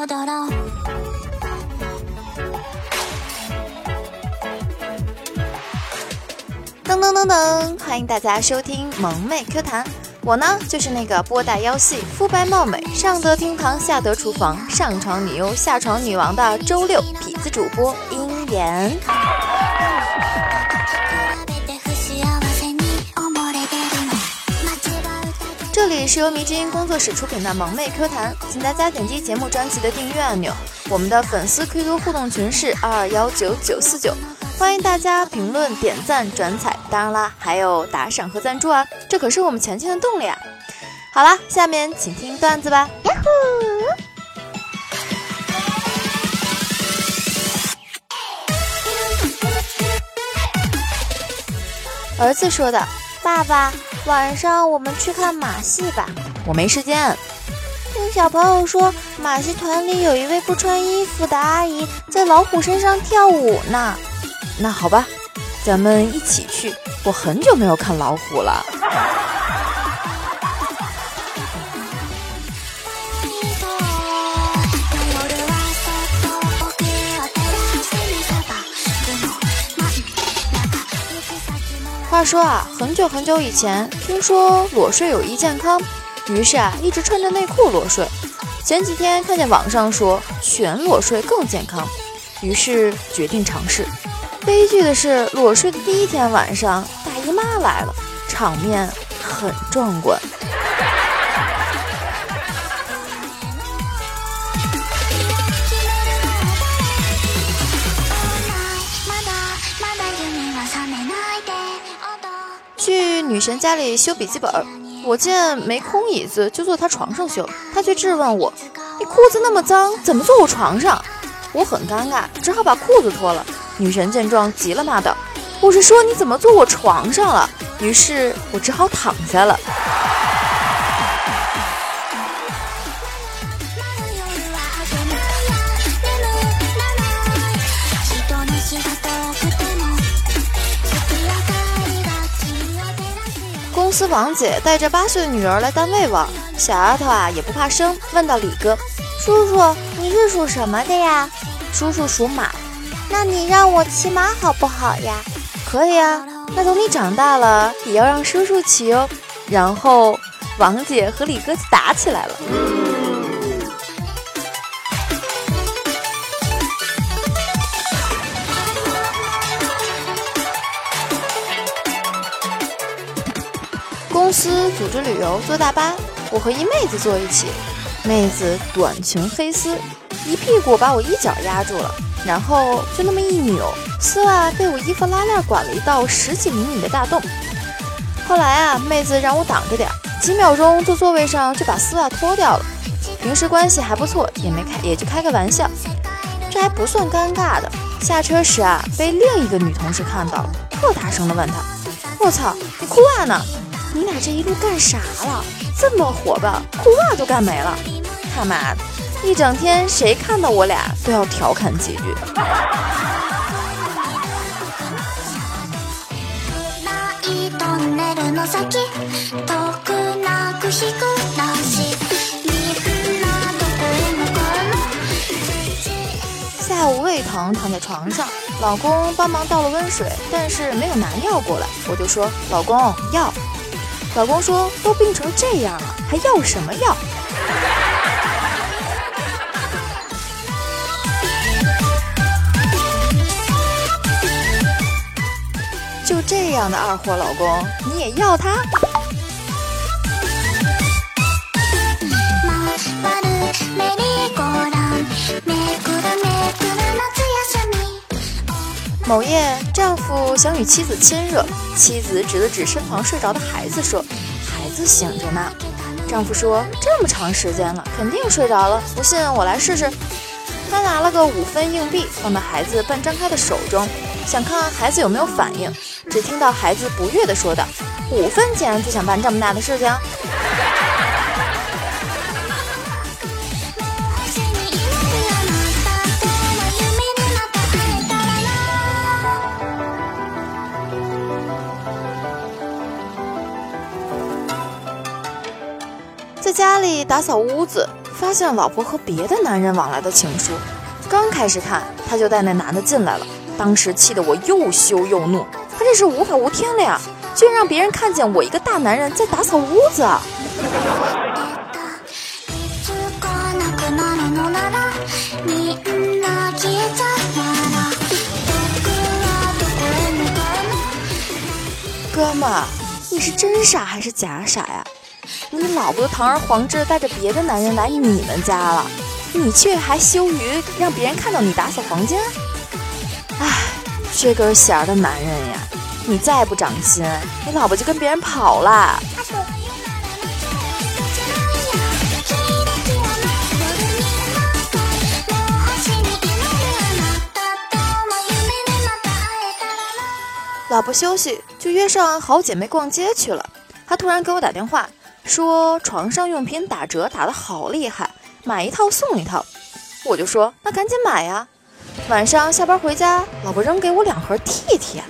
噔噔噔噔，欢迎大家收听萌妹 Q 弹。我呢，就是那个波大腰细、肤白貌美、上得厅堂、下得厨房、上床女优、下床女王的周六痞子主播鹰眼。里是由迷之音工作室出品的萌妹 Q 弹，请大家点击节目专辑的订阅按钮。我们的粉丝 QQ 互动群是二二幺九九四九，欢迎大家评论、点赞、转采，当然啦，还有打赏和赞助啊，这可是我们前进的动力啊！好啦，下面请听段子吧。呀呼！儿子说的，爸爸。晚上我们去看马戏吧，我没时间。听小朋友说，马戏团里有一位不穿衣服的阿姨在老虎身上跳舞呢。那好吧，咱们一起去。我很久没有看老虎了。话说啊，很久很久以前，听说裸睡有益健康，于是啊，一直穿着内裤裸睡。前几天看见网上说全裸睡更健康，于是决定尝试。悲剧的是，裸睡的第一天晚上，大姨妈来了，场面很壮观。去女神家里修笔记本，我见没空椅子，就坐她床上修。她却质问我：“你裤子那么脏，怎么坐我床上？”我很尴尬，只好把裤子脱了。女神见状急了，骂道：“我是说你怎么坐我床上了？”于是我只好躺下了。公司王姐带着八岁的女儿来单位玩，小丫头啊也不怕生，问到李哥：“叔叔，你是属什么的呀？”叔叔属马，那你让我骑马好不好呀？可以啊，那等你长大了也要让叔叔骑哦。然后王姐和李哥就打起来了。公司组织旅游坐大巴，我和一妹子坐一起。妹子短裙黑丝，一屁股把我一脚压住了，然后就那么一扭，丝袜被我衣服拉链管了一道十几厘米的大洞。后来啊，妹子让我挡着点，几秒钟坐座位上就把丝袜脱掉了。平时关系还不错，也没开，也就开个玩笑。这还不算尴尬的，下车时啊，被另一个女同事看到了，特大声的问她：“我操，你裤袜呢？”你俩这一路干啥了？这么火爆，裤袜都干没了！他妈的，一整天谁看到我俩都要调侃几句。下午胃疼，躺在床上，老公帮忙倒了温水，但是没有拿药过来，我就说：“老公，药。”老公说：“都病成这样了，还要什么药？”就这样的二货老公，你也要他？某夜，丈夫想与妻子亲热，妻子指了指身旁睡着的孩子，说：“孩子醒着呢。”丈夫说：“这么长时间了，肯定睡着了，不信我来试试。”他拿了个五分硬币放到孩子半张开的手中，想看孩子有没有反应。只听到孩子不悦地说道：“五分钱就想办这么大的事情？”打扫屋子，发现老婆和别的男人往来的情书。刚开始看，他就带那男的进来了，当时气得我又羞又怒。他这是无法无天了呀，居然让别人看见我一个大男人在打扫屋子。哥们，你是真傻还是假傻呀？你老婆堂而皇之带着别的男人来你们家了，你却还羞于让别人看到你打扫房间？唉，这根弦的男人呀，你再不长心，你老婆就跟别人跑了。老婆休息，就约上好姐妹逛街去了。她突然给我打电话，说床上用品打折打得好厉害，买一套送一套。我就说那赶紧买呀。晚上下班回家，老婆扔给我两盒 T T。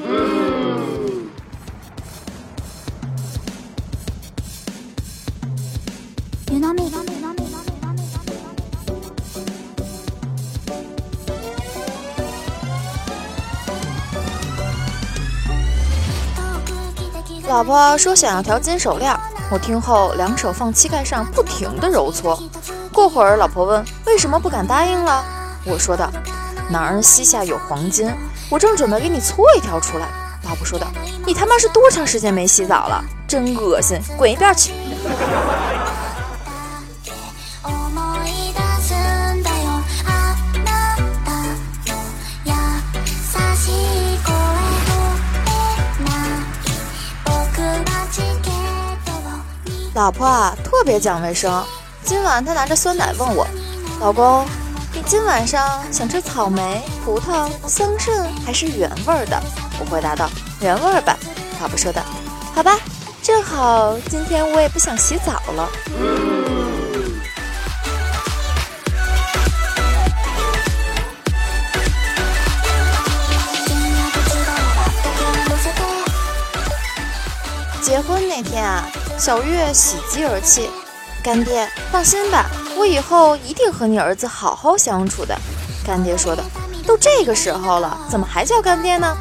老婆说想要条金手链，我听后两手放膝盖上，不停地揉搓。过会儿，老婆问为什么不敢答应了，我说道：“男儿膝下有黄金，我正准备给你搓一条出来。”老婆说道：“你他妈是多长时间没洗澡了？真恶心，滚一边去！”老婆啊，特别讲卫生。今晚她拿着酸奶问我：“老公，你今晚上想吃草莓、葡萄、桑葚还是原味的？”我回答道：“原味儿吧。”老婆说道：“好吧，正好今天我也不想洗澡了。”结婚那天啊。小月喜极而泣，干爹放心吧，我以后一定和你儿子好好相处的。干爹说的，都这个时候了，怎么还叫干爹呢？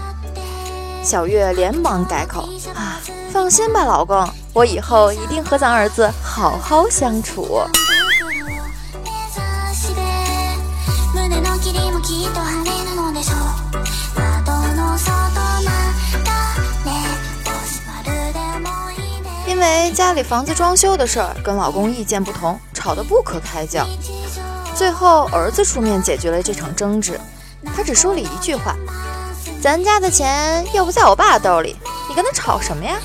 小月连忙改口啊，放心吧，老公，我以后一定和咱儿子好好相处。为家里房子装修的事儿跟老公意见不同，吵得不可开交。最后儿子出面解决了这场争执，他只说了一句话：“咱家的钱又不在我爸兜里，你跟他吵什么呀？”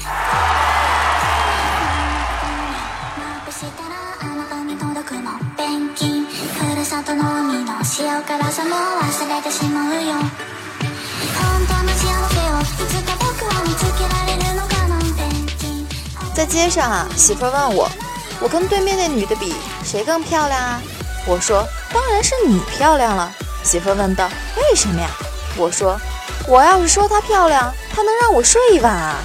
在街上啊，媳妇问我，我跟对面那女的比，谁更漂亮啊？我说，当然是你漂亮了。媳妇问道，为什么呀？我说，我要是说她漂亮，她能让我睡一晚啊。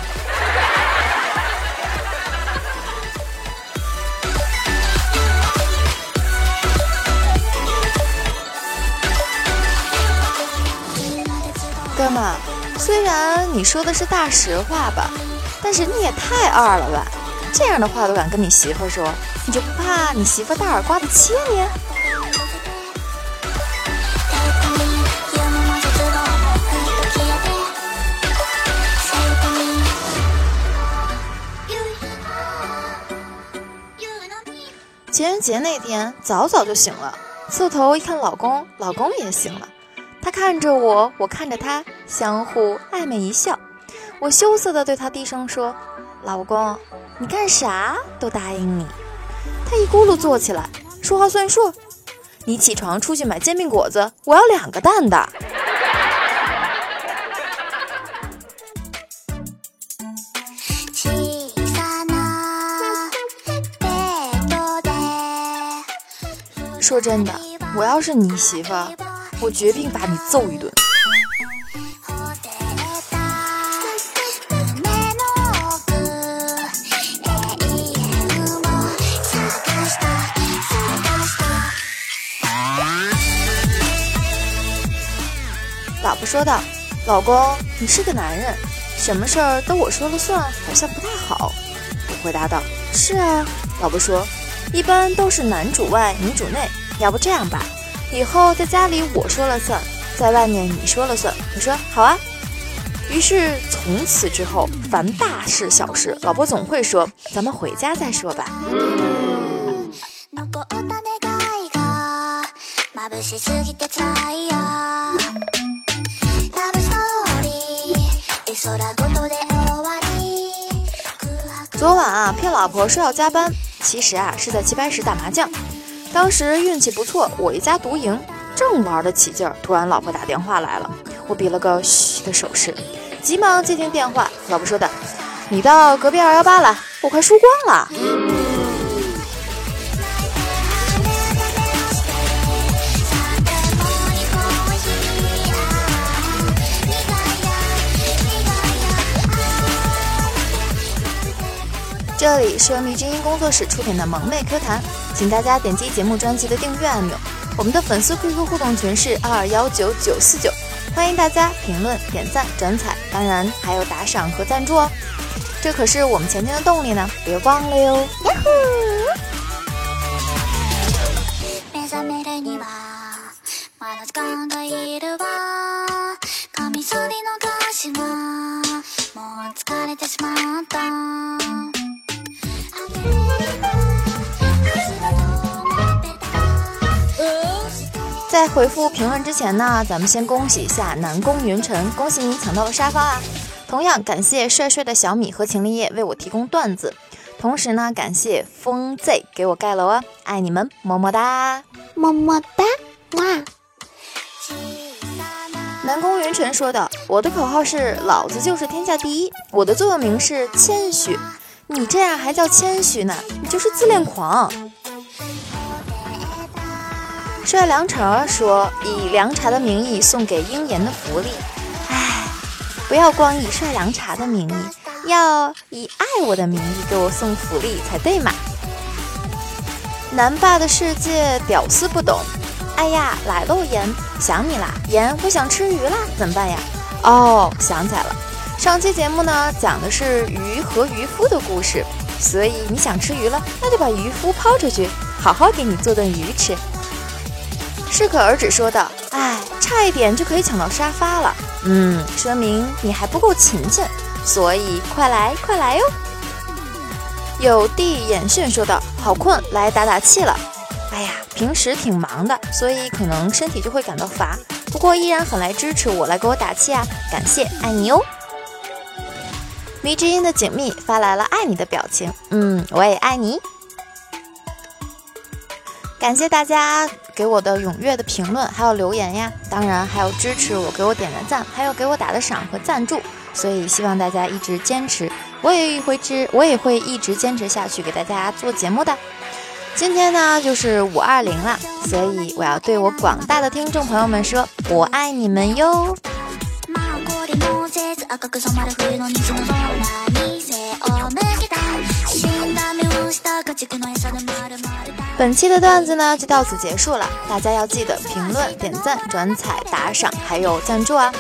哥们，虽然你说的是大实话吧。但是你也太二了吧！这样的话都敢跟你媳妇说，你就不怕你媳妇大耳刮子切你？情人节那天早早就醒了，侧头一看老公，老公也醒了，他看着我，我看着他，相互暧昧一笑。我羞涩地对他低声说：“老公，你干啥都答应你。”他一咕噜坐起来，说话算数。你起床出去买煎饼果子，我要两个蛋的。说真的，我要是你媳妇，我绝定把你揍一顿。婆说道：“老公，你是个男人，什么事儿都我说了算，好像不太好。”我回答道：“是啊。”老婆说：“一般都是男主外女主内，要不这样吧，以后在家里我说了算，在外面你说了算。”我说：“好啊。”于是从此之后，凡大事小事，老婆总会说：“咱们回家再说吧。”昨晚啊，骗老婆说要加班，其实啊是在棋牌室打麻将。当时运气不错，我一家独赢，正玩得起劲儿，突然老婆打电话来了，我比了个嘘的手势，急忙接听电话。老婆说的：“你到隔壁二幺八了，我快输光了。”这里是由迷之音工作室出品的萌妹 Q 弹，请大家点击节目专辑的订阅按钮。我们的粉丝 QQ 互动群是二二幺九九四九，欢迎大家评论、点赞、转采，当然还有打赏和赞助哦，这可是我们前进的动力呢，别忘了哟！呀呼！回复评论之前呢，咱们先恭喜一下南宫云晨，恭喜你抢到了沙发啊！同样感谢帅帅的小米和秦立业为我提供段子，同时呢，感谢风 Z 给我盖楼啊！爱你们，么么哒，么么哒，哇！南宫云晨说的，我的口号是老子就是天下第一，我的座右铭是谦虚。你这样还叫谦虚呢？你就是自恋狂。帅凉茶说：“以凉茶的名义送给鹰眼的福利，哎，不要光以帅凉茶的名义，要以爱我的名义给我送福利才对嘛。”南霸的世界屌丝不懂。哎呀，来喽，盐，想你啦，盐，我想吃鱼啦，怎么办呀？哦，想起来了。上期节目呢，讲的是鱼和渔夫的故事，所以你想吃鱼了，那就把渔夫抛出去，好好给你做顿鱼吃。适可而止说道：“哎，差一点就可以抢到沙发了，嗯，说明你还不够勤勤，所以快来快来哟。”有地眼炫说道：“好困，来打打气了。哎呀，平时挺忙的，所以可能身体就会感到乏，不过依然很来支持我，来给我打气啊，感谢，爱你哟。”迷之音的锦觅发来了爱你的表情，嗯，我也爱你。感谢大家给我的踊跃的评论，还有留言呀，当然还有支持我，给我点的赞，还有给我打的赏和赞助。所以希望大家一直坚持，我也会支，我也会一直坚持下去，给大家做节目的。今天呢，就是五二零了，所以我要对我广大的听众朋友们说，我爱你们哟。本期的段子呢就到此结束了，大家要记得评论、点赞、转采、打赏，还有赞助啊！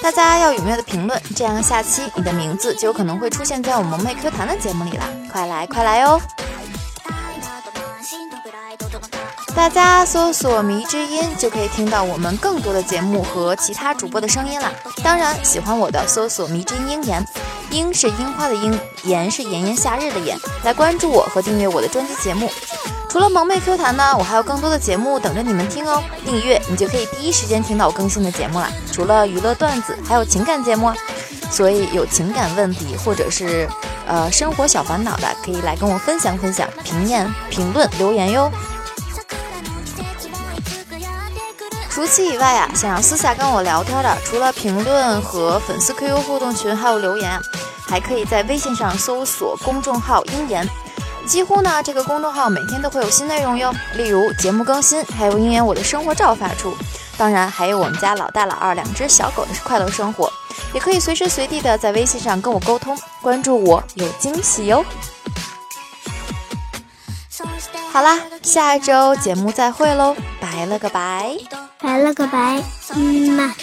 大家要踊跃的评论，这样下期你的名字就有可能会出现在我们妹 Q 弹的节目里了，快来快来哟！大家搜索“迷之音”就可以听到我们更多的节目和其他主播的声音了。当然，喜欢我的搜索“迷之音鹰言”，樱是樱花的樱，言是炎炎夏日的炎，来关注我和订阅我的专辑节目。除了萌妹 Q 弹呢，我还有更多的节目等着你们听哦。订阅你就可以第一时间听到我更新的节目了。除了娱乐段子，还有情感节目，所以有情感问题或者是呃生活小烦恼的，可以来跟我分享分享，评言、评论、留言哟。除此以外啊，想要私下跟我聊天的，除了评论和粉丝 QQ 互动群，还有留言，还可以在微信上搜索公众号“鹰言”。几乎呢，这个公众号每天都会有新内容哟，例如节目更新，还有鹰言我的生活照发出，当然还有我们家老大老二两只小狗的快乐生活，也可以随时随地的在微信上跟我沟通，关注我有惊喜哟。好啦，下一周节目再会喽，拜了个拜。拜了个拜，嗯嘛。